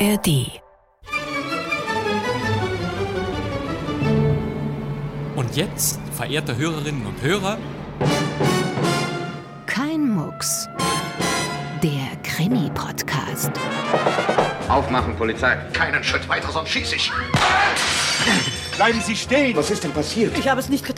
ARD. Und jetzt, verehrte Hörerinnen und Hörer, Kein Mucks. Der Krimi-Podcast. Aufmachen, Polizei. Keinen Schritt weiter, sonst schieße ich. Bleiben Sie stehen! Was ist denn passiert? Ich habe es nicht getan.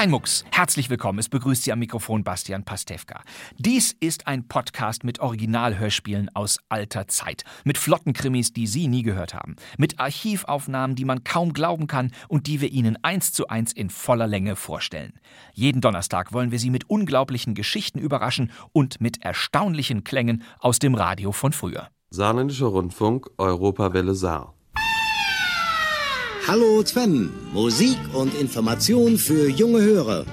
Kein Mucks. Herzlich willkommen. Es begrüßt Sie am Mikrofon Bastian Pastewka. Dies ist ein Podcast mit Originalhörspielen aus alter Zeit. Mit flotten Krimis, die Sie nie gehört haben. Mit Archivaufnahmen, die man kaum glauben kann und die wir Ihnen eins zu eins in voller Länge vorstellen. Jeden Donnerstag wollen wir Sie mit unglaublichen Geschichten überraschen und mit erstaunlichen Klängen aus dem Radio von früher. Saarländischer Rundfunk, Europawelle Saar. Hallo Sven, Musik und Information für junge Hörer.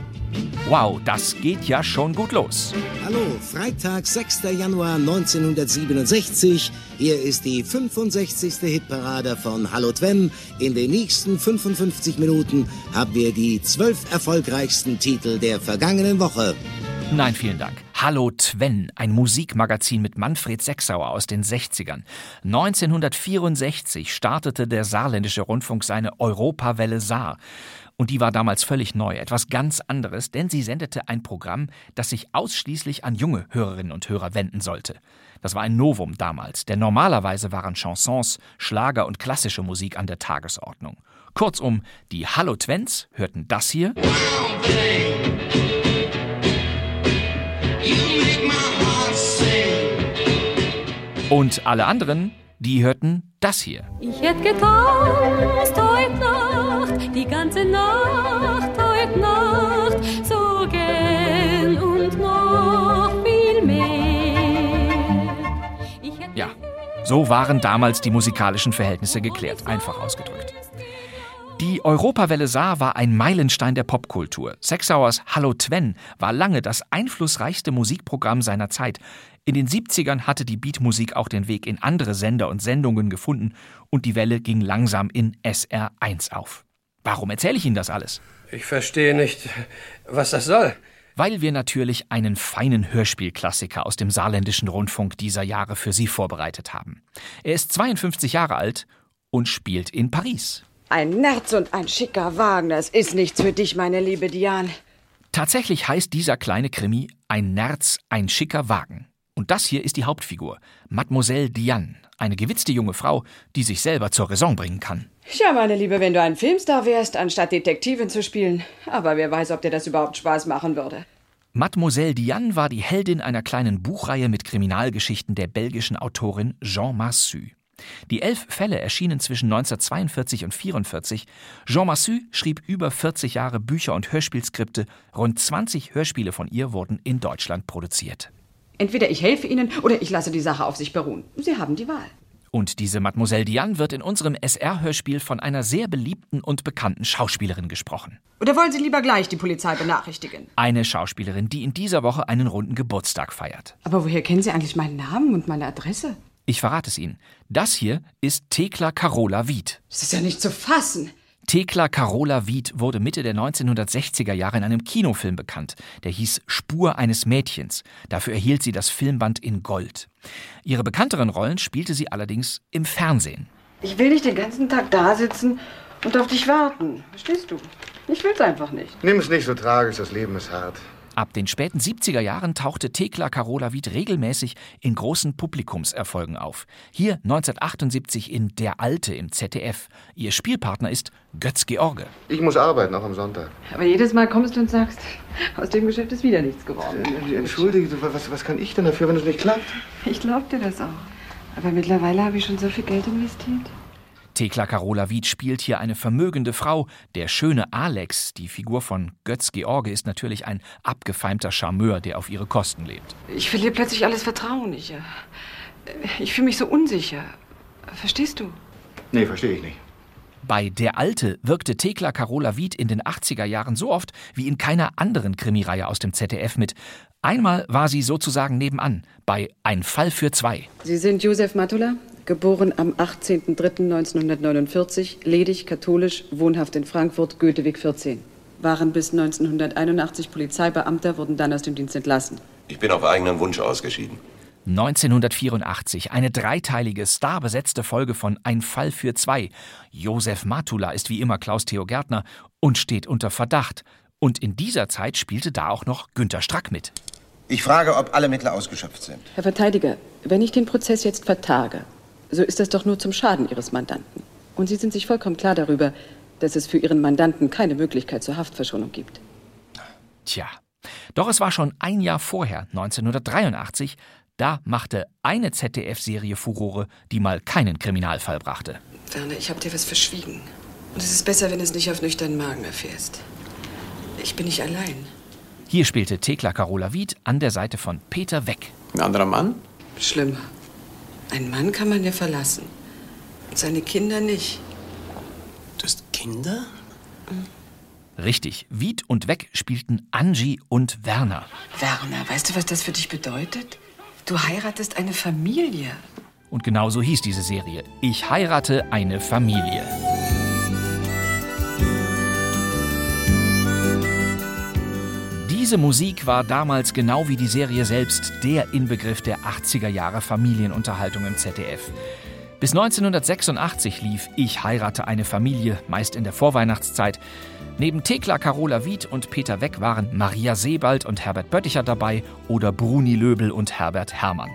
Wow, das geht ja schon gut los. Hallo, Freitag, 6. Januar 1967. Hier ist die 65. Hitparade von Hallo Twen. In den nächsten 55 Minuten haben wir die zwölf erfolgreichsten Titel der vergangenen Woche. Nein, vielen Dank. Hallo Twen, ein Musikmagazin mit Manfred Sechsauer aus den 60ern. 1964 startete der saarländische Rundfunk seine Europawelle Saar. Und die war damals völlig neu, etwas ganz anderes, denn sie sendete ein Programm, das sich ausschließlich an junge Hörerinnen und Hörer wenden sollte. Das war ein Novum damals, denn normalerweise waren Chansons, Schlager und klassische Musik an der Tagesordnung. Kurzum, die Hallo Twens hörten das hier. Und alle anderen, die hörten das hier. Ich hätte getanzt heute Nacht, die ganze Nacht, heute Nacht, so gern und noch viel mehr. Ja, so waren damals die musikalischen Verhältnisse geklärt, einfach ausgedrückt. Die Europawelle Saar war ein Meilenstein der Popkultur. Sechsauers Hallo Twen war lange das einflussreichste Musikprogramm seiner Zeit. In den 70ern hatte die Beatmusik auch den Weg in andere Sender und Sendungen gefunden und die Welle ging langsam in SR1 auf. Warum erzähle ich Ihnen das alles? Ich verstehe nicht, was das soll. Weil wir natürlich einen feinen Hörspielklassiker aus dem saarländischen Rundfunk dieser Jahre für Sie vorbereitet haben. Er ist 52 Jahre alt und spielt in Paris. Ein Nerz und ein schicker Wagen, das ist nichts für dich, meine liebe Diane. Tatsächlich heißt dieser kleine Krimi Ein Nerz, ein schicker Wagen. Und das hier ist die Hauptfigur, Mademoiselle Diane, eine gewitzte junge Frau, die sich selber zur Raison bringen kann. Ja, meine Liebe, wenn du ein Filmstar wärst, anstatt Detektivin zu spielen. Aber wer weiß, ob dir das überhaupt Spaß machen würde. Mademoiselle Diane war die Heldin einer kleinen Buchreihe mit Kriminalgeschichten der belgischen Autorin Jean Massu. Die elf Fälle erschienen zwischen 1942 und 1944. Jean Massu schrieb über 40 Jahre Bücher und Hörspielskripte. Rund 20 Hörspiele von ihr wurden in Deutschland produziert. Entweder ich helfe Ihnen oder ich lasse die Sache auf sich beruhen. Sie haben die Wahl. Und diese Mademoiselle Diane wird in unserem SR-Hörspiel von einer sehr beliebten und bekannten Schauspielerin gesprochen. Oder wollen Sie lieber gleich die Polizei benachrichtigen? Eine Schauspielerin, die in dieser Woche einen runden Geburtstag feiert. Aber woher kennen Sie eigentlich meinen Namen und meine Adresse? Ich verrate es Ihnen. Das hier ist Thekla Carola Wied. Das ist ja nicht zu fassen. Thekla Carola Wied wurde Mitte der 1960er Jahre in einem Kinofilm bekannt. Der hieß Spur eines Mädchens. Dafür erhielt sie das Filmband in Gold. Ihre bekannteren Rollen spielte sie allerdings im Fernsehen. Ich will nicht den ganzen Tag da sitzen und auf dich warten. Verstehst du? Ich will's einfach nicht. Nimm es nicht so tragisch, das Leben ist hart. Ab den späten 70er Jahren tauchte Thekla Carola Wied regelmäßig in großen Publikumserfolgen auf. Hier 1978 in Der Alte im ZDF. Ihr Spielpartner ist Götz George. Ich muss arbeiten, auch am Sonntag. Aber jedes Mal kommst du und sagst, aus dem Geschäft ist wieder nichts geworden. Äh, Entschuldige, was, was kann ich denn dafür, wenn es nicht klappt? Ich glaub dir das auch. Aber mittlerweile habe ich schon so viel Geld investiert. Thekla Carola Wied spielt hier eine vermögende Frau. Der schöne Alex, die Figur von Götz George, ist natürlich ein abgefeimter Charmeur, der auf ihre Kosten lebt. Ich verliere plötzlich alles Vertrauen. Ich, äh, ich fühle mich so unsicher. Verstehst du? Nee, verstehe ich nicht. Bei Der Alte wirkte Thekla Carola Wied in den 80er Jahren so oft wie in keiner anderen Krimireihe aus dem ZDF mit. Einmal war sie sozusagen nebenan bei Ein Fall für zwei. Sie sind Josef Matula, geboren am 18.03.1949, ledig, katholisch, wohnhaft in Frankfurt, Goetheweg 14. Waren bis 1981 Polizeibeamter, wurden dann aus dem Dienst entlassen. Ich bin auf eigenen Wunsch ausgeschieden. 1984, eine dreiteilige, starbesetzte Folge von Ein Fall für zwei. Josef Matula ist wie immer Klaus-Theo Gärtner und steht unter Verdacht. Und in dieser Zeit spielte da auch noch Günter Strack mit. Ich frage, ob alle Mittel ausgeschöpft sind. Herr Verteidiger, wenn ich den Prozess jetzt vertage, so ist das doch nur zum Schaden Ihres Mandanten. Und Sie sind sich vollkommen klar darüber, dass es für Ihren Mandanten keine Möglichkeit zur Haftverschonung gibt. Tja, doch es war schon ein Jahr vorher, 1983, da machte eine ZDF-Serie Furore, die mal keinen Kriminalfall brachte. Werner, ich habe dir was verschwiegen. Und es ist besser, wenn du es nicht auf nüchternen Magen erfährst. Ich bin nicht allein. Hier spielte Thekla Carola Wied an der Seite von Peter Weck. Ein anderer Mann? Schlimmer. Ein Mann kann man ja verlassen. Seine Kinder nicht. Du hast Kinder? Richtig, Wied und Weck spielten Angie und Werner. Werner, weißt du, was das für dich bedeutet? Du heiratest eine Familie. Und genau so hieß diese Serie. Ich heirate eine Familie. Diese Musik war damals genau wie die Serie selbst der Inbegriff der 80er Jahre Familienunterhaltung im ZDF. Bis 1986 lief Ich heirate eine Familie, meist in der Vorweihnachtszeit. Neben Thekla Carola Wied und Peter Weck waren Maria Sebald und Herbert Bötticher dabei oder Bruni Löbel und Herbert Herrmann.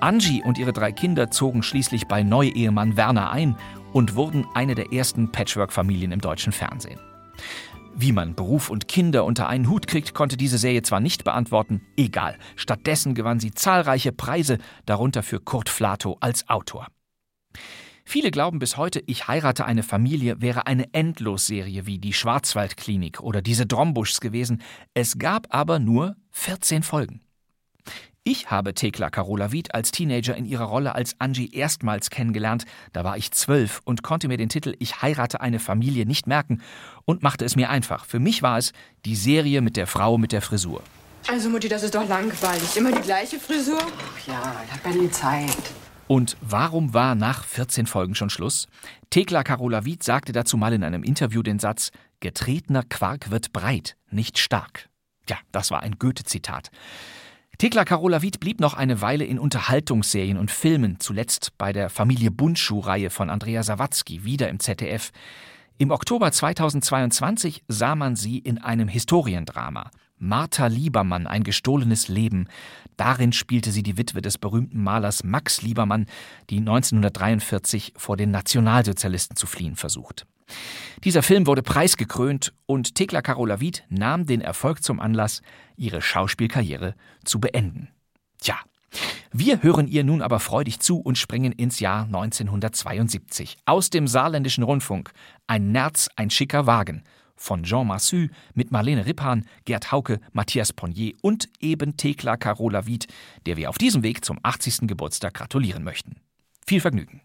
Angie und ihre drei Kinder zogen schließlich bei Neuehemann Werner ein und wurden eine der ersten Patchwork-Familien im deutschen Fernsehen. Wie man Beruf und Kinder unter einen Hut kriegt, konnte diese Serie zwar nicht beantworten, egal. Stattdessen gewann sie zahlreiche Preise, darunter für Kurt Flato als Autor. Viele glauben bis heute, Ich heirate eine Familie wäre eine Endlosserie wie die Schwarzwaldklinik oder diese Drombuschs gewesen. Es gab aber nur 14 Folgen. Ich habe Thekla Carola Wied als Teenager in ihrer Rolle als Angie erstmals kennengelernt. Da war ich zwölf und konnte mir den Titel Ich heirate eine Familie nicht merken und machte es mir einfach. Für mich war es die Serie mit der Frau mit der Frisur. Also Mutti, das ist doch langweilig. Immer die gleiche Frisur? Ach ja, hat man die Zeit. Und warum war nach 14 Folgen schon Schluss? Thekla Carola Wied sagte dazu mal in einem Interview den Satz: Getretener Quark wird breit, nicht stark. Ja, das war ein Goethe-Zitat. Thekla Carola Wied blieb noch eine Weile in Unterhaltungsserien und Filmen, zuletzt bei der Familie Bundschuh-Reihe von Andrea Sawatzki, wieder im ZDF. Im Oktober 2022 sah man sie in einem Historiendrama. Martha Liebermann, ein gestohlenes Leben. Darin spielte sie die Witwe des berühmten Malers Max Liebermann, die 1943 vor den Nationalsozialisten zu fliehen versucht. Dieser Film wurde preisgekrönt und Thekla Carola Wied nahm den Erfolg zum Anlass, ihre Schauspielkarriere zu beenden. Tja, wir hören ihr nun aber freudig zu und springen ins Jahr 1972. Aus dem saarländischen Rundfunk Ein Nerz, ein schicker Wagen von Jean Massu mit Marlene Rippan, Gerd Hauke, Matthias Ponnier und eben Thekla Carola Wied, der wir auf diesem Weg zum 80. Geburtstag gratulieren möchten. Viel Vergnügen.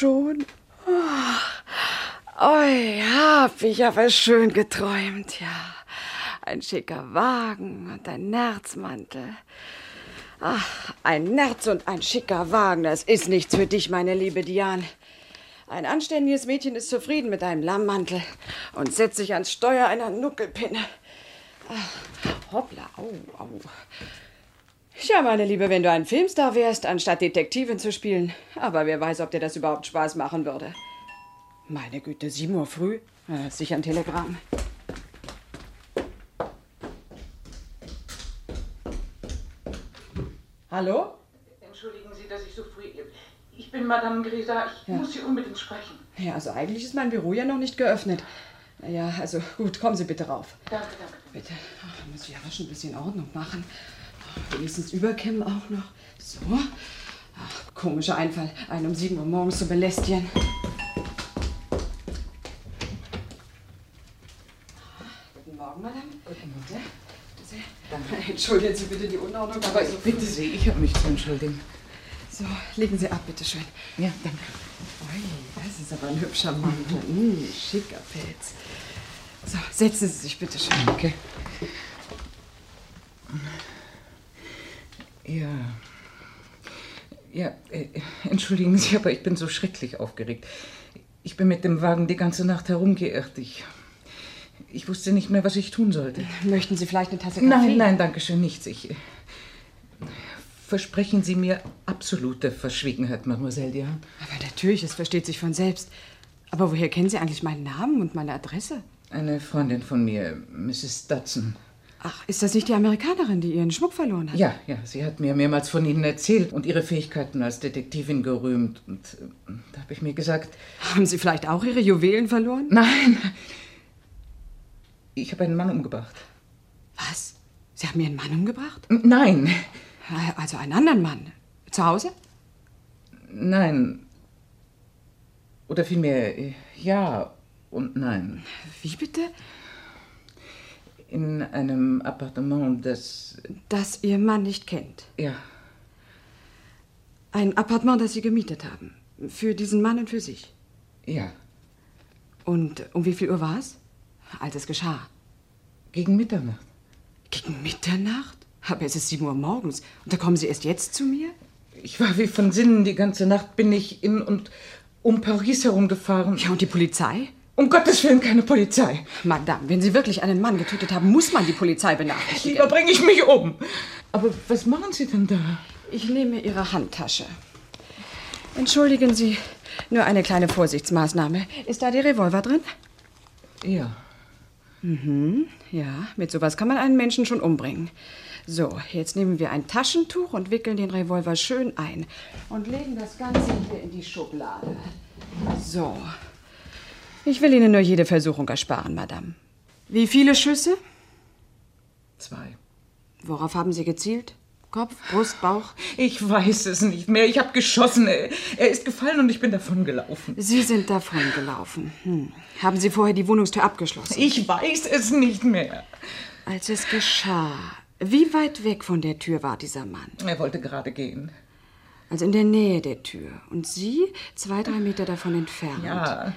Schon? Oh, oh hab ich aber schön geträumt, ja. Ein schicker Wagen und ein Nerzmantel. Ach, ein Nerz und ein schicker Wagen, das ist nichts für dich, meine liebe Diane. Ein anständiges Mädchen ist zufrieden mit einem Lammmantel und setzt sich ans Steuer einer Nuckelpinne. Ach, hoppla, au, au. Ja, meine Liebe, wenn du ein Filmstar wärst, anstatt Detektivin zu spielen. Aber wer weiß, ob dir das überhaupt Spaß machen würde. Meine Güte, sieben Uhr früh? Ja, ist sicher ein Telegramm. Hallo? Entschuldigen Sie, dass ich so früh. Ich bin Madame Grisa. Ich Ja. muss Sie unbedingt sprechen. Ja, also eigentlich ist mein Büro ja noch nicht geöffnet. Na Ja, also gut, kommen Sie bitte rauf. Danke, danke. Bitte. Ach, da muss ich aber schon ein bisschen Ordnung machen. Wenigstens überkämmen auch noch. So. Ach, komischer Einfall, einen um 7 Uhr morgens zu belästigen. Guten Morgen, Madame. Guten Morgen. Entschuldigen Sie bitte die Unordnung, aber so Bitte Sie, ich habe mich zu entschuldigen. So, legen Sie ab, bitte schön. Ja, danke. Ui, das ist aber ein hübscher Mantel. Mm, schicker Pelz. So, setzen Sie sich bitte schön. Danke. Ja. Ja, äh, entschuldigen Sie, aber ich bin so schrecklich aufgeregt. Ich bin mit dem Wagen die ganze Nacht herumgeirrt. Ich, ich wusste nicht mehr, was ich tun sollte. Möchten Sie vielleicht eine Tasse Kaffee? Nein, nein, danke schön, nichts. Ich, äh, versprechen Sie mir absolute Verschwiegenheit, Mademoiselle Diane. Aber natürlich, es versteht sich von selbst. Aber woher kennen Sie eigentlich meinen Namen und meine Adresse? Eine Freundin von mir, Mrs. Dudson. Ach, ist das nicht die Amerikanerin, die ihren Schmuck verloren hat? Ja, ja, sie hat mir mehrmals von Ihnen erzählt und Ihre Fähigkeiten als Detektivin gerühmt. Und äh, da habe ich mir gesagt. Haben Sie vielleicht auch Ihre Juwelen verloren? Nein. Ich habe einen Mann umgebracht. Was? Sie haben Ihren Mann umgebracht? Nein. Also einen anderen Mann? Zu Hause? Nein. Oder vielmehr, äh, ja und nein. Wie bitte? In einem Appartement, das. Das Ihr Mann nicht kennt. Ja. Ein Appartement, das Sie gemietet haben. Für diesen Mann und für sich. Ja. Und um wie viel Uhr war es? Als es geschah. Gegen Mitternacht. Gegen Mitternacht? Aber es ist 7 Uhr morgens. Und da kommen Sie erst jetzt zu mir? Ich war wie von Sinnen. Die ganze Nacht bin ich in und um Paris herumgefahren. Ja, und die Polizei? Um Gottes Willen keine Polizei. Madame, wenn Sie wirklich einen Mann getötet haben, muss man die Polizei benachrichtigen. Lieber bringe ich mich um. Aber was machen Sie denn da? Ich nehme Ihre Handtasche. Entschuldigen Sie, nur eine kleine Vorsichtsmaßnahme. Ist da der Revolver drin? Ja. Mhm, ja, mit sowas kann man einen Menschen schon umbringen. So, jetzt nehmen wir ein Taschentuch und wickeln den Revolver schön ein und legen das Ganze hier in die Schublade. So. Ich will Ihnen nur jede Versuchung ersparen, Madame. Wie viele Schüsse? Zwei. Worauf haben Sie gezielt? Kopf, Brust, Bauch? Ich weiß es nicht mehr. Ich habe geschossen. Er ist gefallen und ich bin davon gelaufen. Sie sind davon gelaufen. Hm. Haben Sie vorher die Wohnungstür abgeschlossen? Ich weiß es nicht mehr. Als es geschah, wie weit weg von der Tür war dieser Mann? Er wollte gerade gehen. Also in der Nähe der Tür. Und Sie zwei, drei Meter davon entfernt. Ja.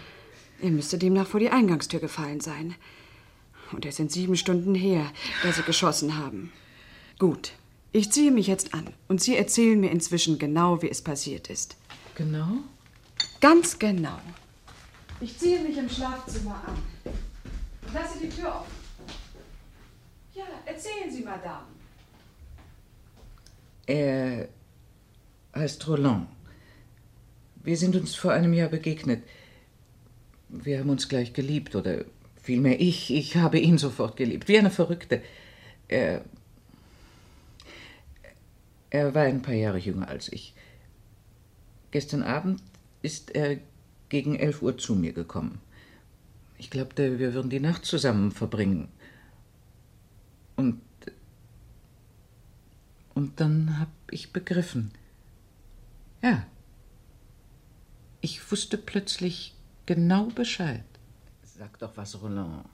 Er müsste demnach vor die Eingangstür gefallen sein. Und es sind sieben Stunden her, da Sie geschossen haben. Gut. Ich ziehe mich jetzt an und Sie erzählen mir inzwischen genau, wie es passiert ist. Genau? Ganz genau. Ich ziehe mich im Schlafzimmer an. Lasse die Tür offen. Ja, erzählen Sie, Madame. Er heißt Roland. Wir sind uns vor einem Jahr begegnet. Wir haben uns gleich geliebt, oder vielmehr ich. Ich habe ihn sofort geliebt, wie eine Verrückte. Er. Er war ein paar Jahre jünger als ich. Gestern Abend ist er gegen elf Uhr zu mir gekommen. Ich glaubte, wir würden die Nacht zusammen verbringen. Und. Und dann hab ich begriffen. Ja. Ich wusste plötzlich genau Bescheid. Sag doch was, Roland.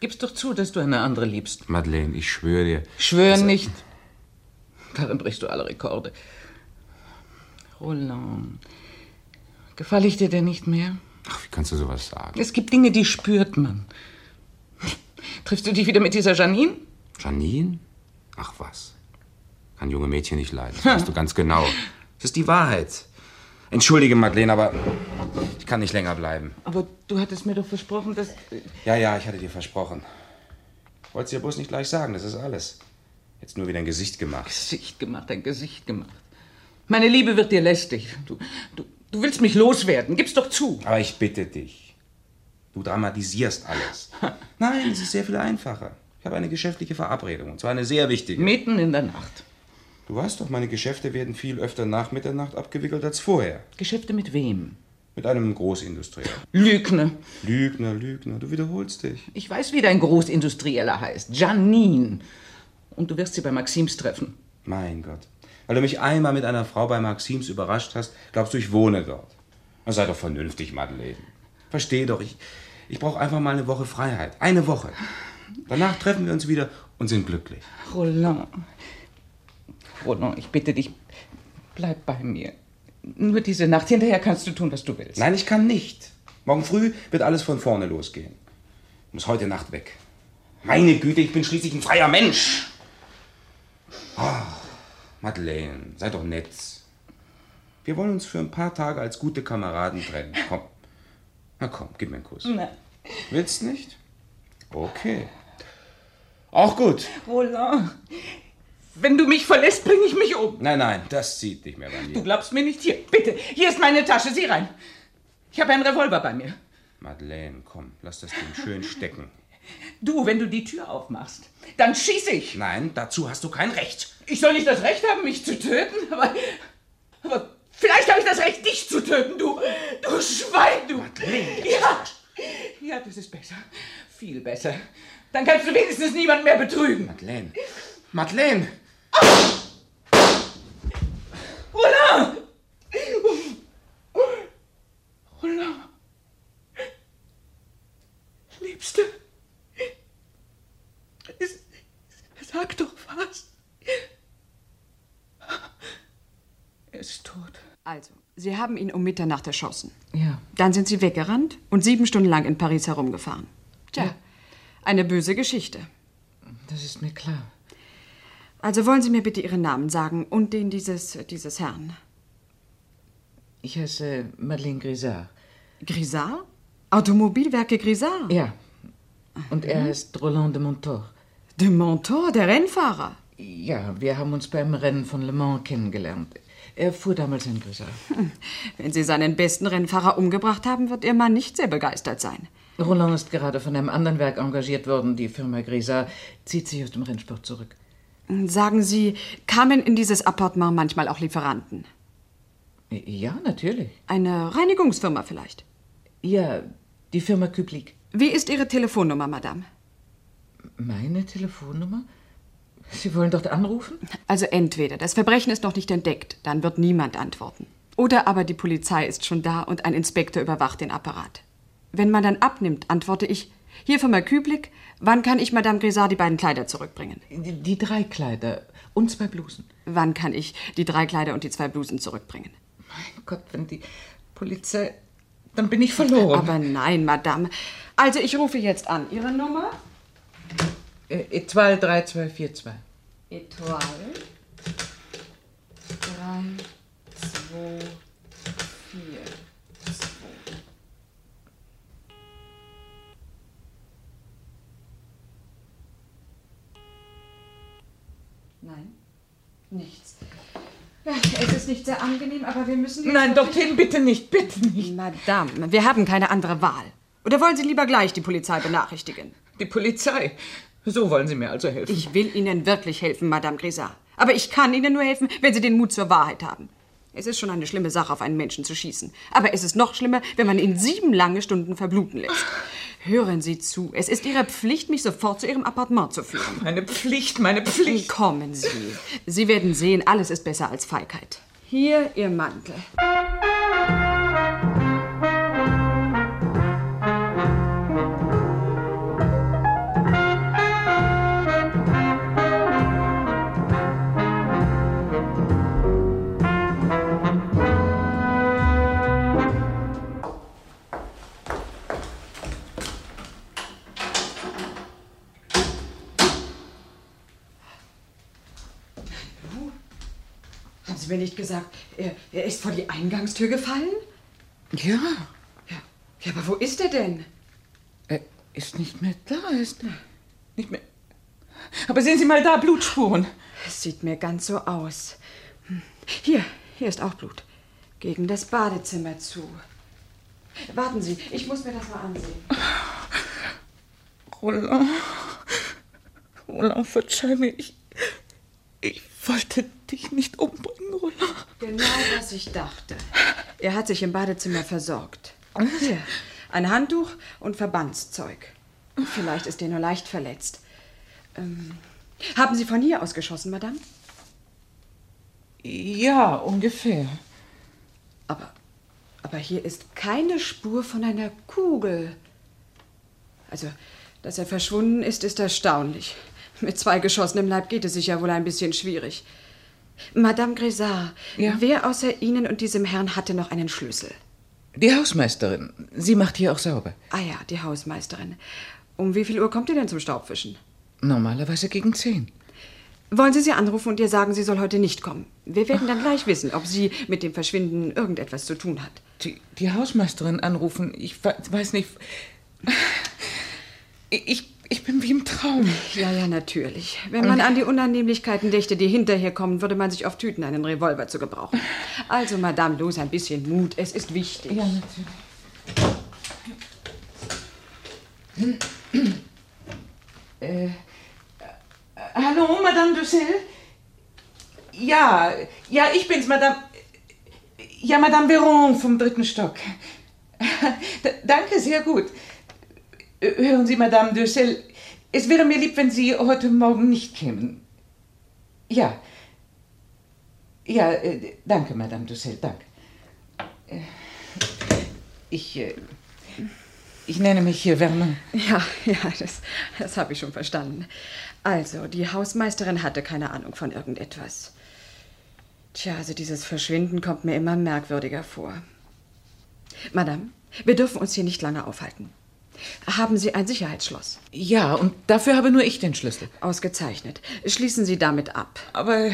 Gib's doch zu, dass du eine andere liebst. Madeleine, ich schwöre dir. Schwör Also- nicht. Darin brichst du alle Rekorde. Roland. Gefalle ich dir denn nicht mehr? Ach, wie kannst du sowas sagen? Es gibt Dinge, die spürt man. Triffst du dich wieder mit dieser Janine? Janine? Ach was. Kann junge Mädchen nicht leiden. Das weißt du ganz genau. Das ist die Wahrheit. Entschuldige, Madeleine, aber ich kann nicht länger bleiben. Aber du hattest mir doch versprochen, dass. Ja, ja, ich hatte dir versprochen. Wollt's dir bloß nicht gleich sagen, das ist alles. Jetzt nur wieder ein Gesicht gemacht. Gesicht gemacht, ein Gesicht gemacht. Meine Liebe wird dir lästig. Du, du, du willst mich loswerden. Gib's doch zu. Aber ich bitte dich. Du dramatisierst alles. Nein, es ist sehr viel einfacher. Ich habe eine geschäftliche Verabredung, und zwar eine sehr wichtige. Mitten in der Nacht. Du weißt doch, meine Geschäfte werden viel öfter nach Mitternacht abgewickelt als vorher. Geschäfte mit wem? Mit einem Großindustriellen. Lügner. Lügner, Lügner, du wiederholst dich. Ich weiß, wie dein Großindustrieller heißt. Janine. Und du wirst sie bei Maxims treffen. Mein Gott. Weil du mich einmal mit einer Frau bei Maxims überrascht hast, glaubst du, ich wohne dort. Na, sei doch vernünftig, Madeleine. Versteh doch, ich, ich brauche einfach mal eine Woche Freiheit. Eine Woche. Danach treffen wir uns wieder und sind glücklich. Roland. Roland, ich bitte dich, bleib bei mir. Nur diese Nacht. Hinterher kannst du tun, was du willst. Nein, ich kann nicht. Morgen früh wird alles von vorne losgehen. Ich muss heute Nacht weg. Meine Güte, ich bin schließlich ein freier Mensch. Oh, Madeleine, sei doch nett. Wir wollen uns für ein paar Tage als gute Kameraden trennen. Komm. Na komm, gib mir einen Kuss. Nein. Willst nicht? Okay. Auch gut. Roland, wenn du mich verlässt, bringe ich mich um. Nein, nein, das zieht nicht mehr bei mir. Du glaubst mir nicht. Hier, bitte. Hier ist meine Tasche. Sieh rein. Ich habe einen Revolver bei mir. Madeleine, komm, lass das Ding schön stecken. Du, wenn du die Tür aufmachst, dann schieß ich. Nein, dazu hast du kein Recht. Ich soll nicht das Recht haben, mich zu töten, aber, aber vielleicht habe ich das Recht, dich zu töten, du, du Schwein, du. Madeleine, ja, ja, das ist besser, viel besser. Dann kannst du wenigstens niemanden mehr betrügen. Madeleine, Madeleine. Roland! Roland! Liebste, sag doch was. Er ist tot. Also, Sie haben ihn um Mitternacht erschossen. Ja. Dann sind Sie weggerannt und sieben Stunden lang in Paris herumgefahren. Tja, Ja. eine böse Geschichte. Das ist mir klar. Also wollen Sie mir bitte Ihren Namen sagen und den dieses, dieses Herrn. Ich heiße Madeleine Grisard. Grisard? Automobilwerke Grisard? Ja. Und er heißt Roland de Montor. De Montor, der Rennfahrer. Ja, wir haben uns beim Rennen von Le Mans kennengelernt. Er fuhr damals in Grisard. Wenn Sie seinen besten Rennfahrer umgebracht haben, wird Ihr Mann nicht sehr begeistert sein. Roland ist gerade von einem anderen Werk engagiert worden. Die Firma Grisard zieht sich aus dem Rennsport zurück. Sagen Sie, kamen in dieses Appartement manchmal auch Lieferanten? Ja, natürlich. Eine Reinigungsfirma vielleicht? Ja, die Firma Küblik. Wie ist Ihre Telefonnummer, Madame? Meine Telefonnummer? Sie wollen dort anrufen? Also entweder das Verbrechen ist noch nicht entdeckt, dann wird niemand antworten. Oder aber die Polizei ist schon da und ein Inspektor überwacht den Apparat. Wenn man dann abnimmt, antworte ich, hier Firma Küblik, wann kann ich Madame Grisard die beiden Kleider zurückbringen? Die, die drei Kleider und zwei Blusen. Wann kann ich die drei Kleider und die zwei Blusen zurückbringen? Mein Gott, wenn die Polizei... Dann bin ich verloren. Aber nein, Madame. Also ich rufe jetzt an. Ihre Nummer? Äh, Etoile 3242. Etoile. 3, 2, 4, nichts. Es ist nicht sehr angenehm, aber wir müssen jetzt Nein, wirklich- dorthin bitte nicht, bitte nicht. Madame, wir haben keine andere Wahl. Oder wollen Sie lieber gleich die Polizei benachrichtigen? Die Polizei. So wollen Sie mir also helfen. Ich will Ihnen wirklich helfen, Madame Grisard. Aber ich kann Ihnen nur helfen, wenn Sie den Mut zur Wahrheit haben. Es ist schon eine schlimme Sache, auf einen Menschen zu schießen. Aber es ist noch schlimmer, wenn man ihn sieben lange Stunden verbluten lässt. Hören Sie zu. Es ist Ihre Pflicht, mich sofort zu Ihrem Appartement zu führen. Meine Pflicht, meine Pflicht. Kommen Sie. Sie werden sehen, alles ist besser als Feigheit. Hier Ihr Mantel. Mir nicht gesagt, er, er ist vor die Eingangstür gefallen? Ja. Ja, aber wo ist er denn? Er ist nicht mehr da, er ist nicht mehr... Aber sehen Sie mal da, Blutspuren. Es sieht mir ganz so aus. Hm. Hier, hier ist auch Blut. Gegen das Badezimmer zu. Warten Sie, ich muss mir das mal ansehen. Roland. Roland, verzeih mir. Ich, ich wollte dich nicht umbringen, Roland. Genau, was ich dachte. Er hat sich im Badezimmer versorgt. Hier, ein Handtuch und Verbandszeug. Vielleicht ist er nur leicht verletzt. Ähm, haben Sie von hier aus geschossen, Madame? Ja, ungefähr. Aber, aber hier ist keine Spur von einer Kugel. Also, dass er verschwunden ist, ist erstaunlich. Mit zwei Geschossen im Leib geht es sich ja wohl ein bisschen schwierig. Madame Grisard, Ja? wer außer Ihnen und diesem Herrn hatte noch einen Schlüssel? Die Hausmeisterin. Sie macht hier auch sauber. Ah ja, die Hausmeisterin. Um wie viel Uhr kommt ihr denn zum Staubwischen? Normalerweise gegen zehn. Wollen Sie sie anrufen und ihr sagen, sie soll heute nicht kommen? Wir werden dann gleich wissen, ob sie mit dem Verschwinden irgendetwas zu tun hat. Die, die Hausmeisterin anrufen. Ich we- weiß nicht. Ich, ich bin wie im Traum. Ja, ja, natürlich. Wenn man an die Unannehmlichkeiten dächte, die hinterher kommen, würde man sich oft hüten, einen Revolver zu gebrauchen. Also, Madame, los, ein bisschen Mut. Es ist wichtig. Ja, natürlich. Äh, äh, hallo, Madame Dussel? Ja, ja, ich bin's, Madame. Ja, Madame Veron vom dritten Stock. D danke, sehr gut. Äh, Hören Sie, Madame Dussel, es wäre mir lieb, wenn Sie heute Morgen nicht kämen. Ja. Ja, äh, danke, Madame Dussel, danke. Äh, Ich, äh, ich nenne mich hier Vernon. Ja, ja, das, das habe ich schon verstanden. Also, die Hausmeisterin hatte keine Ahnung von irgendetwas. Tja, also dieses Verschwinden kommt mir immer merkwürdiger vor. Madame, wir dürfen uns hier nicht lange aufhalten. Haben Sie ein Sicherheitsschloss? Ja, und dafür habe nur ich den Schlüssel. Ausgezeichnet. Schließen Sie damit ab. Aber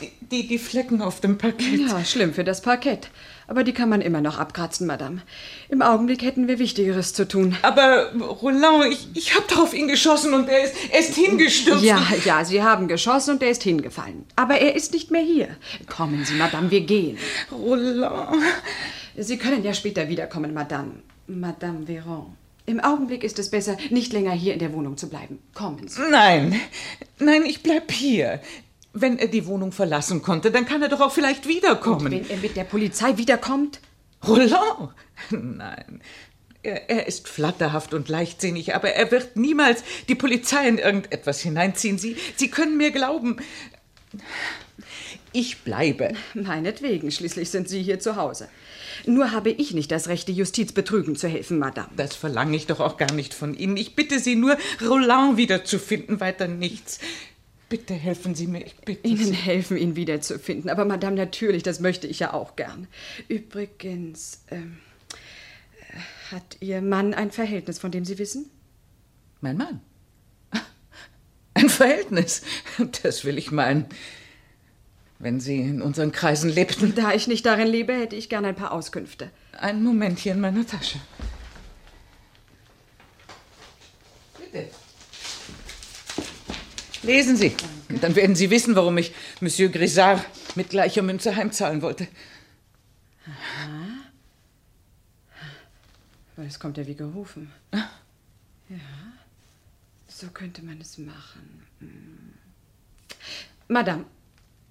die, die, die Flecken auf dem Parkett. Ja, schlimm für das Parkett. Aber die kann man immer noch abkratzen, Madame. Im Augenblick hätten wir Wichtigeres zu tun. Aber Roland, ich, ich habe doch auf ihn geschossen und er ist, er ist hingestürzt. Ja, ja, Sie haben geschossen und er ist hingefallen. Aber er ist nicht mehr hier. Kommen Sie, Madame, wir gehen. Roland. Sie können ja später wiederkommen, Madame. Madame Véron. Im Augenblick ist es besser, nicht länger hier in der Wohnung zu bleiben. Kommen Sie. Nein, nein, ich bleib hier. Wenn er die Wohnung verlassen konnte, dann kann er doch auch vielleicht wiederkommen. Und wenn er mit der Polizei wiederkommt? Roland? Nein. Er, er ist flatterhaft und leichtsinnig, aber er wird niemals die Polizei in irgendetwas hineinziehen. Sie, Sie können mir glauben. Ich bleibe. Meinetwegen, schließlich sind Sie hier zu Hause. Nur habe ich nicht das Recht, die Justiz betrügen zu helfen, Madame. Das verlange ich doch auch gar nicht von Ihnen. Ich bitte Sie nur, Roland wiederzufinden, weiter nichts. Bitte helfen Sie mir, ich bitte Ihnen Sie. helfen, ihn wiederzufinden. Aber Madame, natürlich, das möchte ich ja auch gern. Übrigens, ähm, äh, hat Ihr Mann ein Verhältnis, von dem Sie wissen? Mein Mann? Ein Verhältnis? Das will ich meinen. Wenn Sie in unseren Kreisen lebten. Da ich nicht darin lebe, hätte ich gern ein paar Auskünfte. Ein Moment hier in meiner Tasche. Bitte. Lesen Sie. Und dann werden Sie wissen, warum ich Monsieur Grisard mit gleicher Münze heimzahlen wollte. Aha. Aber es kommt ja wie gerufen. Ah. Ja, so könnte man es machen. Hm. Madame,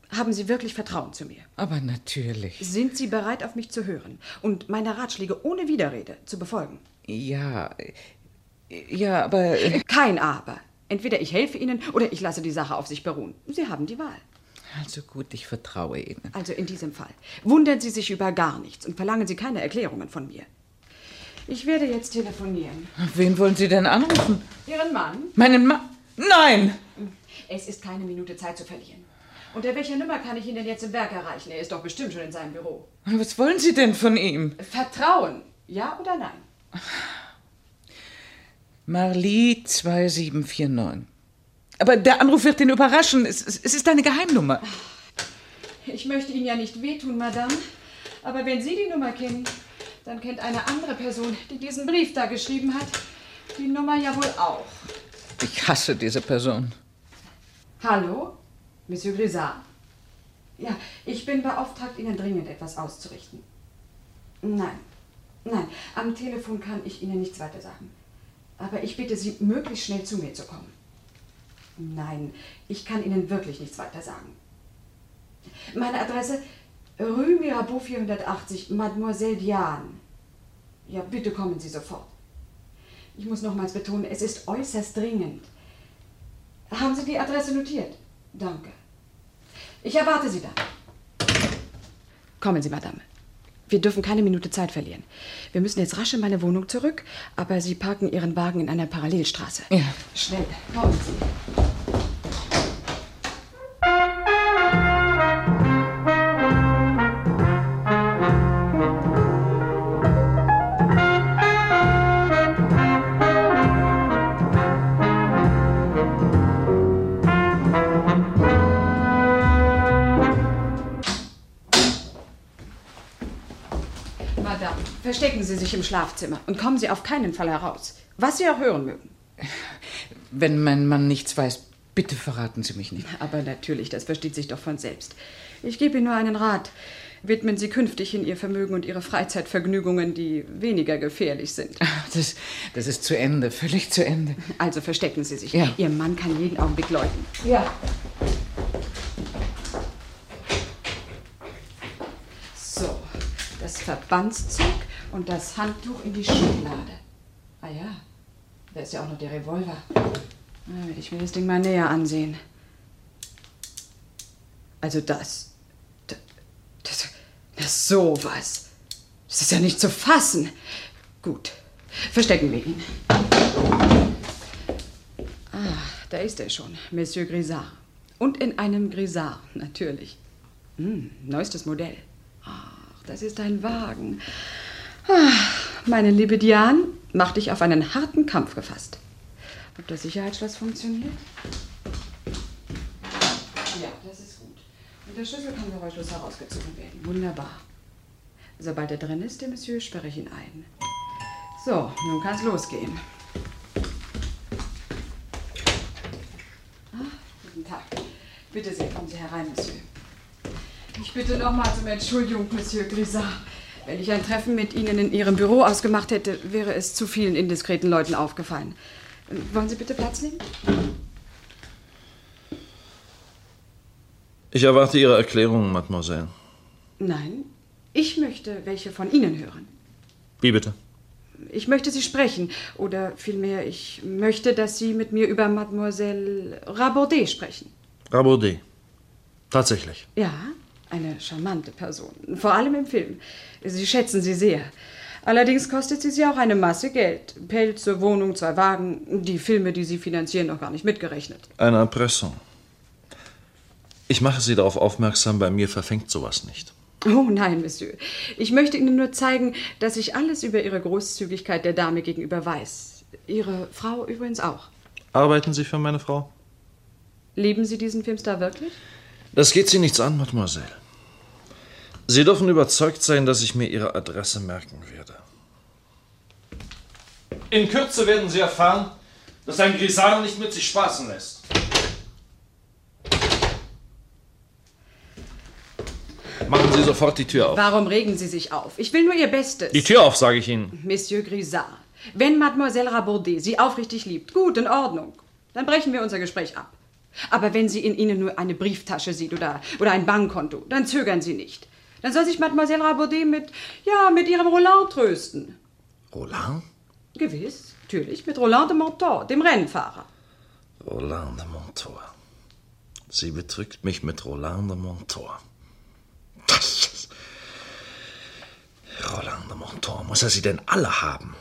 haben Sie wirklich Vertrauen zu mir? Aber natürlich. Sind Sie bereit, auf mich zu hören und meine Ratschläge ohne Widerrede zu befolgen? Ja. Ja, aber. Kein Aber. Entweder ich helfe Ihnen oder ich lasse die Sache auf sich beruhen. Sie haben die Wahl. Also gut, ich vertraue Ihnen. Also in diesem Fall. Wundern Sie sich über gar nichts und verlangen Sie keine Erklärungen von mir. Ich werde jetzt telefonieren. Wen wollen Sie denn anrufen? Ihren Mann? Meinen Mann? Nein! Es ist keine Minute Zeit zu verlieren. Unter welcher Nummer kann ich ihn denn jetzt im Werk erreichen? Er ist doch bestimmt schon in seinem Büro. Was wollen Sie denn von ihm? Vertrauen, ja oder nein? Marlie 2749. Aber der Anruf wird ihn überraschen. Es, es, es ist eine Geheimnummer. Ich möchte Ihnen ja nicht wehtun, Madame. Aber wenn Sie die Nummer kennen, dann kennt eine andere Person, die diesen Brief da geschrieben hat, die Nummer ja wohl auch. Ich hasse diese Person. Hallo, Monsieur Grisard. Ja, ich bin beauftragt, Ihnen dringend etwas auszurichten. Nein, nein, am Telefon kann ich Ihnen nichts weiter sagen. Aber ich bitte Sie, möglichst schnell zu mir zu kommen. Nein, ich kann Ihnen wirklich nichts weiter sagen. Meine Adresse, Rue Mirabeau 480, Mademoiselle Diane. Ja, bitte kommen Sie sofort. Ich muss nochmals betonen, es ist äußerst dringend. Haben Sie die Adresse notiert? Danke. Ich erwarte Sie da. Kommen Sie, Madame. Wir dürfen keine Minute Zeit verlieren. Wir müssen jetzt rasch in meine Wohnung zurück, aber Sie parken Ihren Wagen in einer Parallelstraße. Ja. Schnell, kommen Sie. Sich im Schlafzimmer und kommen Sie auf keinen Fall heraus. Was Sie auch hören mögen. Wenn mein Mann nichts weiß, bitte verraten Sie mich nicht. Aber natürlich, das versteht sich doch von selbst. Ich gebe Ihnen nur einen Rat. Widmen Sie künftig in Ihr Vermögen und Ihre Freizeitvergnügungen, die weniger gefährlich sind. Das, das ist zu Ende, völlig zu Ende. Also verstecken Sie sich. Ja. Ihr Mann kann jeden Augenblick läuten. Ja. So, das Verbandszeug und das Handtuch in die Schublade. Ah ja, da ist ja auch noch der Revolver. Will ich mir das Ding mal näher ansehen. Also das. Das. Das, das sowas. Das ist ja nicht zu fassen. Gut, verstecken wir ihn. Ah, da ist er schon, Monsieur Grisard. Und in einem Grisard, natürlich. Hm, neuestes Modell. Ach, das ist ein Wagen. Ach, meine liebe Diane, mach dich auf einen harten Kampf gefasst. Ob das Sicherheitsschloss funktioniert? Ja, das ist gut. Und der Schlüssel kann geräuschlos herausgezogen werden. Wunderbar. Sobald er drin ist, der Monsieur, sperre ich ihn ein. So, nun kann's losgehen. Ah, guten Tag. Bitte sehr, kommen Sie herein, Monsieur. Ich bitte nochmals um Entschuldigung, Monsieur Grisard. Wenn ich ein Treffen mit Ihnen in Ihrem Büro ausgemacht hätte, wäre es zu vielen indiskreten Leuten aufgefallen. Wollen Sie bitte Platz nehmen? Ich erwarte Ihre Erklärung, Mademoiselle. Nein, ich möchte welche von Ihnen hören. Wie bitte? Ich möchte Sie sprechen. Oder vielmehr, ich möchte, dass Sie mit mir über Mademoiselle Rabaudet sprechen. Rabaudet. Tatsächlich. Ja, eine charmante Person. Vor allem im Film. Sie schätzen sie sehr. Allerdings kostet sie sie auch eine Masse Geld. Pelze, Wohnung, zwei Wagen, die Filme, die sie finanzieren, noch gar nicht mitgerechnet. Eine Erpressung. Ich mache Sie darauf aufmerksam, bei mir verfängt sowas nicht. Oh nein, Monsieur. Ich möchte Ihnen nur zeigen, dass ich alles über Ihre Großzügigkeit der Dame gegenüber weiß. Ihre Frau übrigens auch. Arbeiten Sie für meine Frau? Lieben Sie diesen Filmstar wirklich? Das geht Sie nichts an, Mademoiselle. Sie dürfen überzeugt sein, dass ich mir Ihre Adresse merken werde. In Kürze werden Sie erfahren, dass ein Grisard nicht mit sich spaßen lässt. Machen Sie sofort die Tür auf. Warum regen Sie sich auf? Ich will nur Ihr Bestes. Die Tür auf, sage ich Ihnen. Monsieur Grisard, wenn Mademoiselle Rabaudet Sie aufrichtig liebt, gut, in Ordnung, dann brechen wir unser Gespräch ab. Aber wenn sie in Ihnen nur eine Brieftasche sieht oder, oder ein Bankkonto, dann zögern Sie nicht. Dann soll sich Mademoiselle Rabaudet mit, ja, mit ihrem Roland trösten. Roland? Gewiss, natürlich, mit Roland de Montor, dem Rennfahrer. Roland de Montor. Sie betrügt mich mit Roland de Montor. Roland de Montor, muss er sie denn alle haben?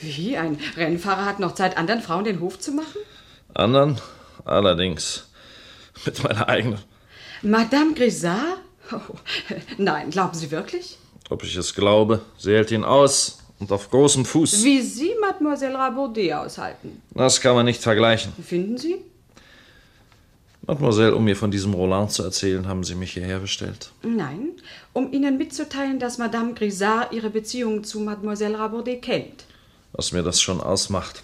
Wie? Ein Rennfahrer hat noch Zeit, anderen Frauen den Hof zu machen? Anderen? Allerdings. Mit meiner eigenen. Madame Grisard? Oh, nein, glauben Sie wirklich? Ob ich es glaube, sie hält ihn aus und auf großem Fuß. Wie Sie Mademoiselle Rabaudet aushalten. Das kann man nicht vergleichen. Finden Sie? Mademoiselle, um mir von diesem Roland zu erzählen, haben Sie mich hierher bestellt. Nein, um Ihnen mitzuteilen, dass Madame Grisard Ihre Beziehung zu Mademoiselle Rabaudet kennt. Was mir das schon ausmacht.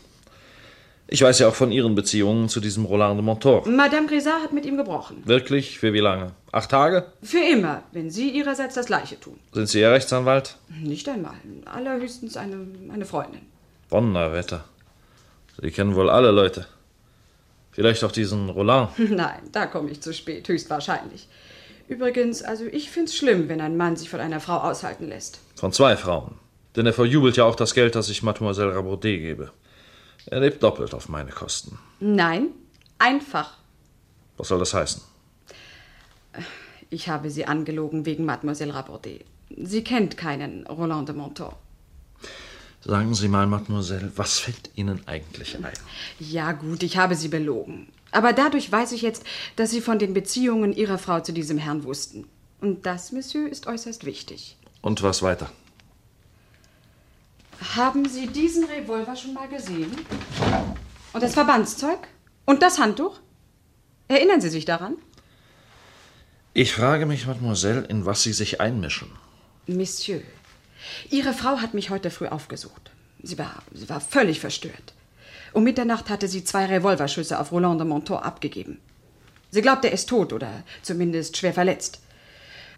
Ich weiß ja auch von Ihren Beziehungen zu diesem Roland de Montor. Madame Grisard hat mit ihm gebrochen. Wirklich? Für wie lange? Acht Tage? Für immer, wenn Sie Ihrerseits das Gleiche tun. Sind Sie Ihr Rechtsanwalt? Nicht einmal. Allerhöchstens eine, eine Freundin. Donnerwetter. Sie kennen wohl alle Leute. Vielleicht auch diesen Roland. Nein, da komme ich zu spät, höchstwahrscheinlich. Übrigens, also ich find's schlimm, wenn ein Mann sich von einer Frau aushalten lässt. Von zwei Frauen. Denn er verjubelt ja auch das Geld, das ich Mademoiselle Rabaudet gebe. Er lebt doppelt auf meine Kosten. Nein, einfach. Was soll das heißen? Ich habe sie angelogen wegen Mademoiselle Rabaudet. Sie kennt keinen Roland de Monton. Sagen Sie mal, Mademoiselle, was fällt Ihnen eigentlich ein? Ja, gut, ich habe sie belogen. Aber dadurch weiß ich jetzt, dass Sie von den Beziehungen Ihrer Frau zu diesem Herrn wussten. Und das, Monsieur, ist äußerst wichtig. Und was weiter? Haben Sie diesen Revolver schon mal gesehen? Und das Verbandszeug? Und das Handtuch? Erinnern Sie sich daran? Ich frage mich, Mademoiselle, in was Sie sich einmischen. Monsieur, Ihre Frau hat mich heute früh aufgesucht. Sie war, sie war völlig verstört. Um Mitternacht hatte sie zwei Revolverschüsse auf Roland de Monton abgegeben. Sie glaubt, er ist tot oder zumindest schwer verletzt.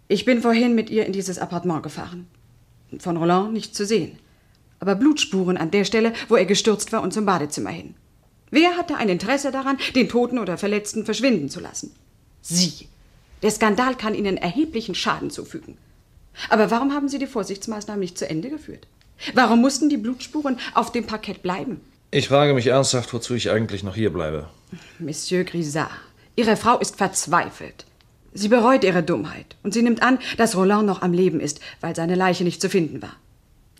Ich bin vorhin mit ihr in dieses Appartement gefahren. Von Roland nicht zu sehen. Aber Blutspuren an der Stelle, wo er gestürzt war und zum Badezimmer hin. Wer hatte ein Interesse daran, den Toten oder Verletzten verschwinden zu lassen? Sie. Der Skandal kann Ihnen erheblichen Schaden zufügen. Aber warum haben Sie die Vorsichtsmaßnahmen nicht zu Ende geführt? Warum mussten die Blutspuren auf dem Parkett bleiben? Ich frage mich ernsthaft, wozu ich eigentlich noch hier bleibe. Monsieur Grisard, Ihre Frau ist verzweifelt. Sie bereut ihre Dummheit und sie nimmt an, dass Roland noch am Leben ist, weil seine Leiche nicht zu finden war.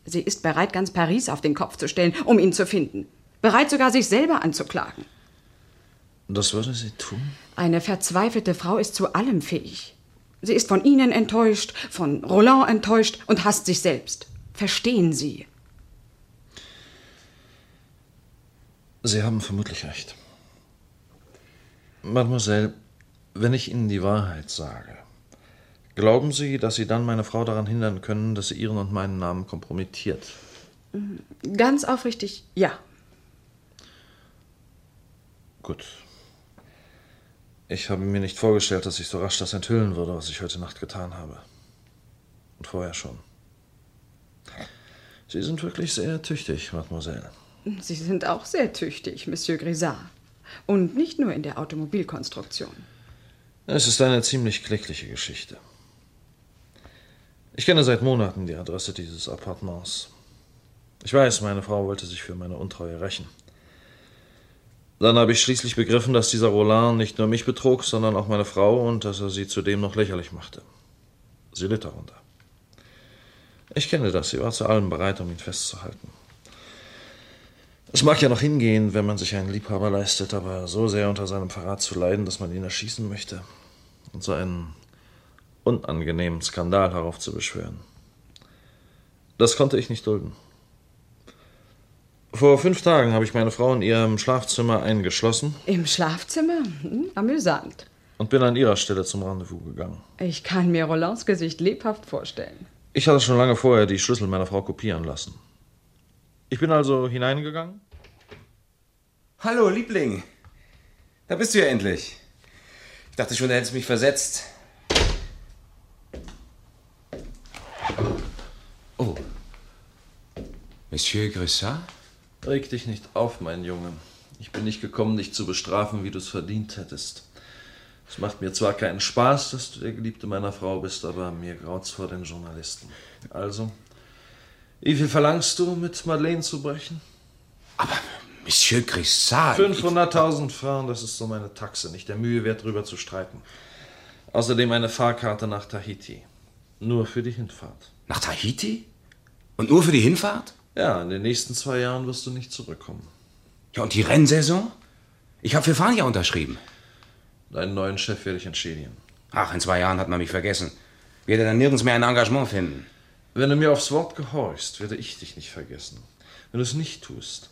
Sie ist bereit, ganz Paris auf den Kopf zu stellen, um ihn zu finden. Bereit sogar, sich selber anzuklagen. Das würde sie tun? Eine verzweifelte Frau ist zu allem fähig. Sie ist von Ihnen enttäuscht, von Roland enttäuscht und hasst sich selbst. Verstehen Sie? Sie haben vermutlich recht. Mademoiselle, wenn ich Ihnen die Wahrheit sage, glauben Sie, dass Sie dann meine Frau daran hindern können, dass sie Ihren und meinen Namen kompromittiert? Ganz aufrichtig, ja. Gut. Ich habe mir nicht vorgestellt, dass ich so rasch das enthüllen würde, was ich heute Nacht getan habe. Und vorher schon. Sie sind wirklich sehr tüchtig, Mademoiselle. Sie sind auch sehr tüchtig, Monsieur Grisard. Und nicht nur in der Automobilkonstruktion. Es ist eine ziemlich klägliche Geschichte. Ich kenne seit Monaten die Adresse dieses Appartements. Ich weiß, meine Frau wollte sich für meine Untreue rächen. Dann habe ich schließlich begriffen, dass dieser Roland nicht nur mich betrog, sondern auch meine Frau und dass er sie zudem noch lächerlich machte. Sie litt darunter. Ich kenne das, sie war zu allem bereit, um ihn festzuhalten. Es mag ja noch hingehen, wenn man sich einen Liebhaber leistet, aber so sehr unter seinem Verrat zu leiden, dass man ihn erschießen möchte und so einen unangenehmen Skandal heraufzubeschwören. Das konnte ich nicht dulden. Vor fünf Tagen habe ich meine Frau in ihrem Schlafzimmer eingeschlossen. Im Schlafzimmer? Hm, amüsant. Und bin an ihrer Stelle zum Rendezvous gegangen. Ich kann mir Rolands Gesicht lebhaft vorstellen. Ich hatte schon lange vorher die Schlüssel meiner Frau kopieren lassen. Ich bin also hineingegangen. Hallo, Liebling. Da bist du ja endlich. Ich dachte schon, du hättest mich versetzt. Monsieur Grissat? Reg dich nicht auf, mein Junge. Ich bin nicht gekommen, dich zu bestrafen, wie du es verdient hättest. Es macht mir zwar keinen Spaß, dass du der Geliebte meiner Frau bist, aber mir graut's vor den Journalisten. Also, wie viel verlangst du, mit Madeleine zu brechen? Aber, Monsieur Grissat... 500.000 Francs, das ist so meine Taxe. Nicht der Mühe wert, drüber zu streiten. Außerdem eine Fahrkarte nach Tahiti. Nur für die Hinfahrt. Nach Tahiti? Und nur für die Hinfahrt? Ja, in den nächsten zwei Jahren wirst du nicht zurückkommen. Ja, und die Rennsaison? Ich habe für Fania unterschrieben. Deinen neuen Chef werde ich entschädigen. Ach, in zwei Jahren hat man mich vergessen. Werde dann nirgends mehr ein Engagement finden. Wenn du mir aufs Wort gehorchst, werde ich dich nicht vergessen. Wenn du es nicht tust,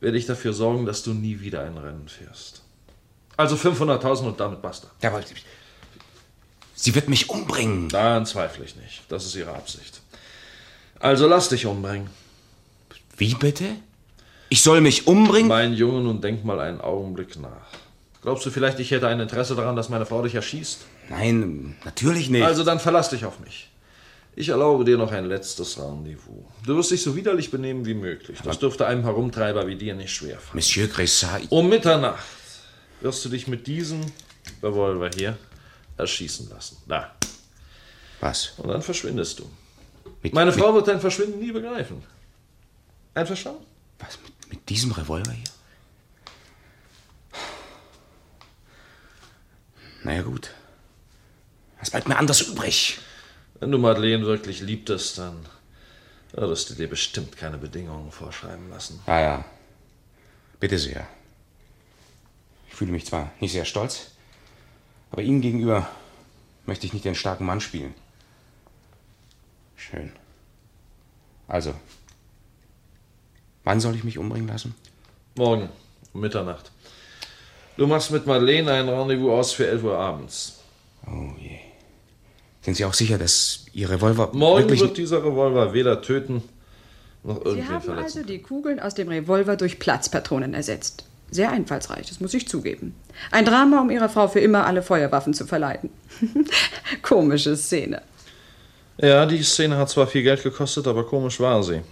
werde ich dafür sorgen, dass du nie wieder ein Rennen fährst. Also 500.000 und damit basta. Jawohl. Sie wird mich umbringen. Daran zweifle ich nicht. Das ist ihre Absicht. Also lass dich umbringen. Wie bitte? Ich soll mich umbringen? Mein Junge, nun denk mal einen Augenblick nach. Glaubst du vielleicht, ich hätte ein Interesse daran, dass meine Frau dich erschießt? Nein, natürlich nicht. Also dann verlass dich auf mich. Ich erlaube dir noch ein letztes Rendezvous. Du wirst dich so widerlich benehmen wie möglich. Das dürfte einem Herumtreiber wie dir nicht schwerfallen. Monsieur Grissat... Um Mitternacht wirst du dich mit diesem Revolver hier erschießen lassen. Da. Was? Und dann verschwindest du. Mit, Meine Frau wird dein Verschwinden nie begreifen. Einverstanden? Was? Mit, mit diesem Revolver hier? Naja, gut. Was bleibt mir anders übrig? Wenn du Madeleine wirklich liebtest, dann würdest du dir bestimmt keine Bedingungen vorschreiben lassen. Ja, ja. Bitte sehr. Ich fühle mich zwar nicht sehr stolz, aber Ihnen gegenüber möchte ich nicht den starken Mann spielen. Schön. Also, wann soll ich mich umbringen lassen? Morgen, um Mitternacht. Du machst mit Madeleine ein Rendezvous aus für 11 Uhr abends. Oh je. Sind Sie auch sicher, dass Ihr Revolver Morgen wird dieser Revolver weder töten noch Sie irgendwen haben verletzen. also die Kugeln aus dem Revolver durch Platzpatronen ersetzt. Sehr einfallsreich, das muss ich zugeben. Ein Drama, um Ihrer Frau für immer alle Feuerwaffen zu verleiten. Komische Szene. Ja, die Szene hat zwar viel Geld gekostet, aber komisch war sie.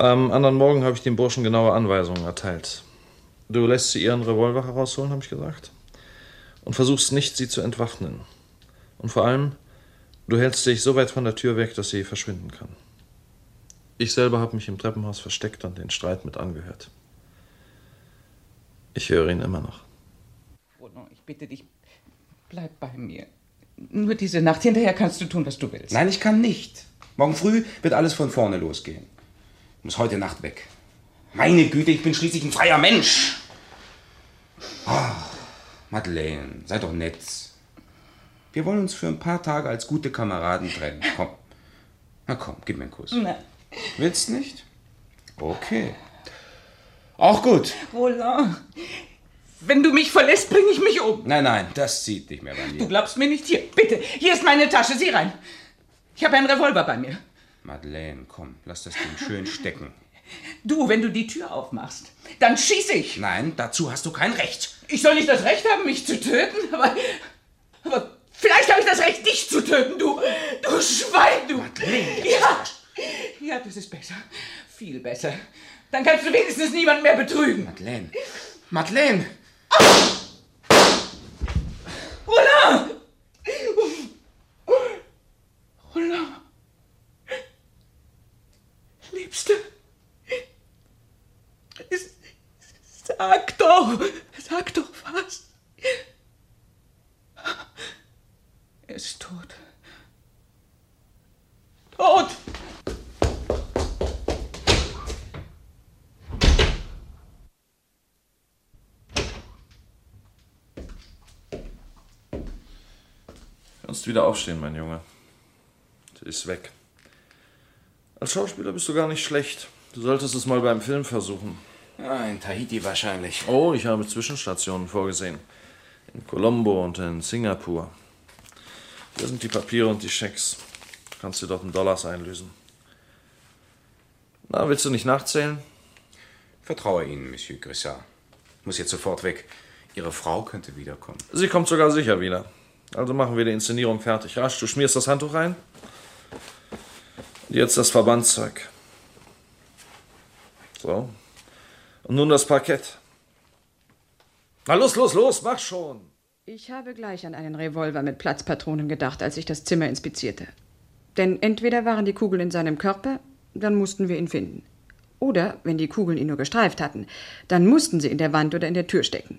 Am anderen Morgen habe ich dem Burschen genaue Anweisungen erteilt. Du lässt sie ihren Revolver herausholen, habe ich gesagt. Und versuchst nicht, sie zu entwaffnen. Und vor allem, du hältst dich so weit von der Tür weg, dass sie verschwinden kann. Ich selber habe mich im Treppenhaus versteckt und den Streit mit angehört. Ich höre ihn immer noch. Roland, ich bitte dich, bleib bei mir. Nur diese Nacht. Hinterher kannst du tun, was du willst. Nein, ich kann nicht. Morgen früh wird alles von vorne losgehen. Ich muss heute Nacht weg. Meine Güte, ich bin schließlich ein freier Mensch. Oh, Madeleine, sei doch nett. Wir wollen uns für ein paar Tage als gute Kameraden trennen. Komm. Na komm, gib mir einen Kuss. Nein. Willst nicht? Okay. Auch gut. Roland, wenn du mich verlässt, bringe ich mich um. Nein, nein, das zieht nicht mehr bei Du mir. glaubst mir nicht. Hier, bitte. Hier ist meine Tasche. Sieh rein. Ich habe einen Revolver bei mir. Madeleine, komm, lass das Ding schön stecken. Du, wenn du die Tür aufmachst, dann schieß ich. Nein, dazu hast du kein Recht. Ich soll nicht das Recht haben, mich zu töten, aber, aber vielleicht habe ich das Recht, dich zu töten, du, du Schwein, du. Madeleine, ja, ja, das ist besser, viel besser. Dann kannst du wenigstens niemanden mehr betrügen. Madeleine, Madeleine! Roland! Roland! Liebste! Doch! Sag doch was! Er ist tot. Tot! Kannst wieder aufstehen, mein Junge. Sie ist weg. Als Schauspieler bist du gar nicht schlecht. Du solltest es mal beim Film versuchen. In Tahiti wahrscheinlich. Oh, ich habe Zwischenstationen vorgesehen. In Colombo und in Singapur. Hier sind die Papiere und die Schecks. Kannst du dort in Dollars einlösen. Na, willst du nicht nachzählen? Vertraue Ihnen, Monsieur Grissard. Ich muss jetzt sofort weg. Ihre Frau könnte wiederkommen. Sie kommt sogar sicher wieder. Also machen wir die Inszenierung fertig. Rasch, du schmierst das Handtuch rein. Und jetzt das Verbandszeug. So. Und nun das Parkett. Na los, los, los, mach schon. Ich habe gleich an einen Revolver mit Platzpatronen gedacht, als ich das Zimmer inspizierte. Denn entweder waren die Kugeln in seinem Körper, dann mussten wir ihn finden. Oder, wenn die Kugeln ihn nur gestreift hatten, dann mussten sie in der Wand oder in der Tür stecken.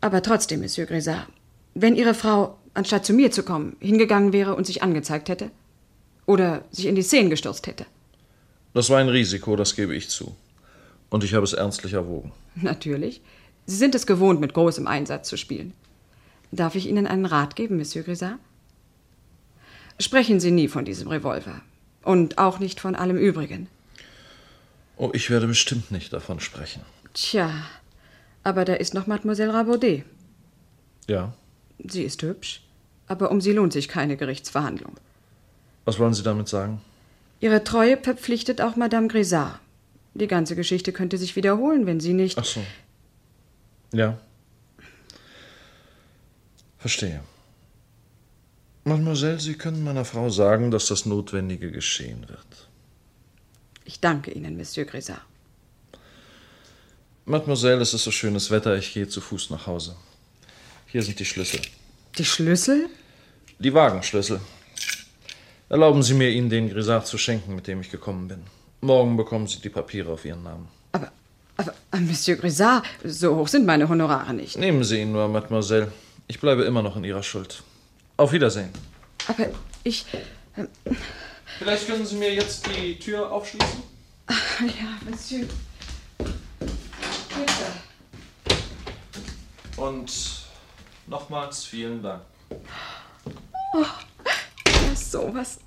Aber trotzdem, Monsieur Grisard, wenn Ihre Frau, anstatt zu mir zu kommen, hingegangen wäre und sich angezeigt hätte? Oder sich in die Szenen gestürzt hätte? Das war ein Risiko, das gebe ich zu. Und ich habe es ernstlich erwogen. Natürlich. Sie sind es gewohnt, mit großem Einsatz zu spielen. Darf ich Ihnen einen Rat geben, Monsieur Grisard? Sprechen Sie nie von diesem Revolver. Und auch nicht von allem Übrigen. Oh, ich werde bestimmt nicht davon sprechen. Tja, aber da ist noch Mademoiselle Rabaudet. Ja. Sie ist hübsch, aber um sie lohnt sich keine Gerichtsverhandlung. Was wollen Sie damit sagen? Ihre Treue verpflichtet auch Madame Grisard. Die ganze Geschichte könnte sich wiederholen, wenn sie nicht. Ach so. Ja. Verstehe. Mademoiselle, Sie können meiner Frau sagen, dass das Notwendige geschehen wird. Ich danke Ihnen, Monsieur Grisard. Mademoiselle, es ist so schönes Wetter, ich gehe zu Fuß nach Hause. Hier sind die Schlüssel. Die Schlüssel? Die Wagenschlüssel. Erlauben Sie mir, Ihnen den Grisard zu schenken, mit dem ich gekommen bin. Morgen bekommen Sie die Papiere auf Ihren Namen. Aber, äh, Monsieur Grisard, so hoch sind meine Honorare nicht. Nehmen Sie ihn nur, Mademoiselle. Ich bleibe immer noch in Ihrer Schuld. Auf Wiedersehen. Aber ich. Äh, Vielleicht können Sie mir jetzt die Tür aufschließen? ja, Monsieur. Bitte. Und nochmals vielen Dank. Oh, ja, sowas.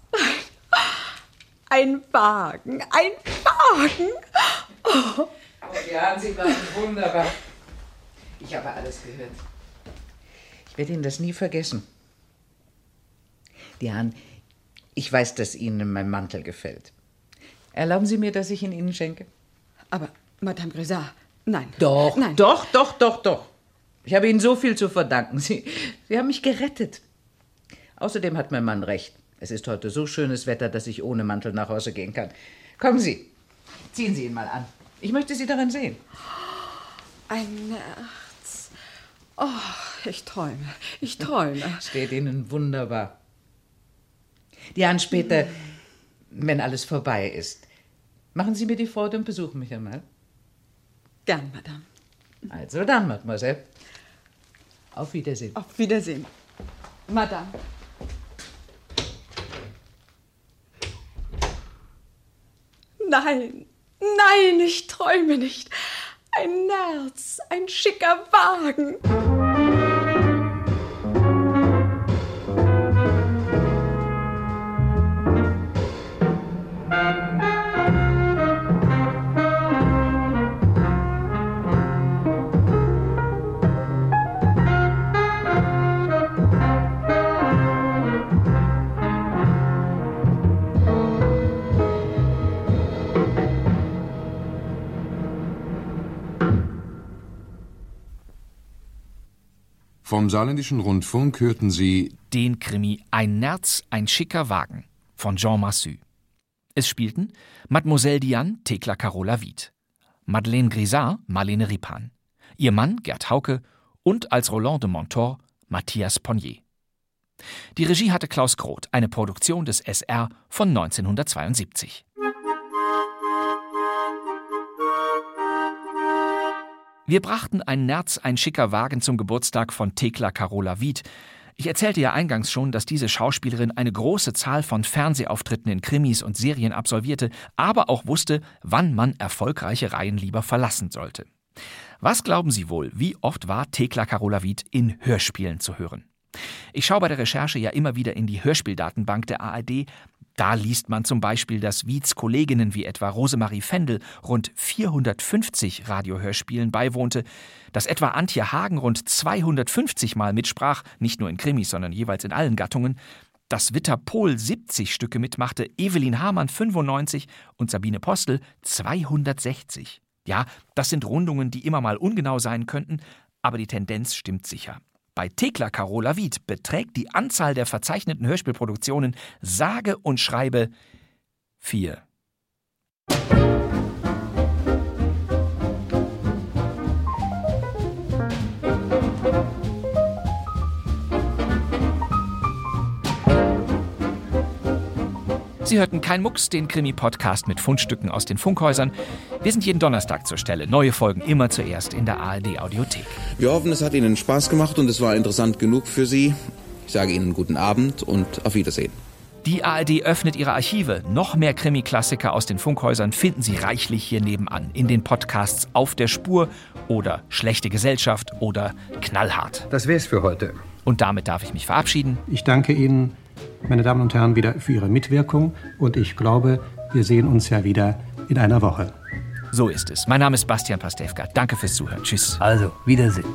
Ein Wagen, ein Wagen. Oh. Oh, ja, Sie waren wunderbar. Ich habe alles gehört. Ich werde Ihnen das nie vergessen. Diane, ich weiß, dass Ihnen mein Mantel gefällt. Erlauben Sie mir, dass ich ihn Ihnen schenke? Aber, Madame Grisard, nein. Doch, nein. doch, doch, doch, doch. Ich habe Ihnen so viel zu verdanken. Sie, Sie haben mich gerettet. Außerdem hat mein Mann recht. Es ist heute so schönes Wetter, dass ich ohne Mantel nach Hause gehen kann. Kommen Sie, ziehen Sie ihn mal an. Ich möchte Sie darin sehen. Ein Herz. Oh, ich träume, ich träume. Steht Ihnen wunderbar. Diane, später, wenn alles vorbei ist, machen Sie mir die Freude und besuchen mich einmal. Gern, Madame. Also dann, Mademoiselle. Auf Wiedersehen. Auf Wiedersehen, Madame. Nein, nein, ich träume nicht. Ein Nerz, ein schicker Wagen. Vom Saarländischen Rundfunk hörten Sie den Krimi Ein Nerz, ein schicker Wagen von Jean Massu. Es spielten Mademoiselle Diane Thekla Carola Wied, Madeleine Grisard Marlene Ripan, ihr Mann Gerd Hauke und als Roland de Montor Matthias Ponnier. Die Regie hatte Klaus Groth, eine Produktion des SR von 1972. Wir brachten ein Nerz, ein schicker Wagen zum Geburtstag von Thekla Carola Wied. Ich erzählte ja eingangs schon, dass diese Schauspielerin eine große Zahl von Fernsehauftritten in Krimis und Serien absolvierte, aber auch wusste, wann man erfolgreiche Reihen lieber verlassen sollte. Was glauben Sie wohl, wie oft war Thekla Carola Wied in Hörspielen zu hören? Ich schaue bei der Recherche ja immer wieder in die Hörspieldatenbank der ARD. Da liest man zum Beispiel, dass Wieds Kolleginnen wie etwa Rosemarie Fendel rund 450 Radiohörspielen beiwohnte, dass etwa Antje Hagen rund 250 Mal mitsprach, nicht nur in Krimis, sondern jeweils in allen Gattungen, dass Witter Pohl 70 Stücke mitmachte, Evelyn Hamann 95 und Sabine Postel 260. Ja, das sind Rundungen, die immer mal ungenau sein könnten, aber die Tendenz stimmt sicher. Bei Thekla Carola Wied beträgt die Anzahl der verzeichneten Hörspielproduktionen sage und schreibe vier. Sie hörten kein Mucks, den Krimi-Podcast mit Fundstücken aus den Funkhäusern. Wir sind jeden Donnerstag zur Stelle. Neue Folgen immer zuerst in der ARD-Audiothek. Wir hoffen, es hat Ihnen Spaß gemacht und es war interessant genug für Sie. Ich sage Ihnen guten Abend und auf Wiedersehen. Die ARD öffnet ihre Archive. Noch mehr Krimi-Klassiker aus den Funkhäusern finden Sie reichlich hier nebenan. In den Podcasts Auf der Spur oder Schlechte Gesellschaft oder Knallhart. Das wär's für heute. Und damit darf ich mich verabschieden. Ich danke Ihnen, meine Damen und Herren, wieder für Ihre Mitwirkung und ich glaube, wir sehen uns ja wieder in einer Woche. So ist es. Mein Name ist Bastian Pastewka. Danke fürs Zuhören. Tschüss. Also, Wiedersehen.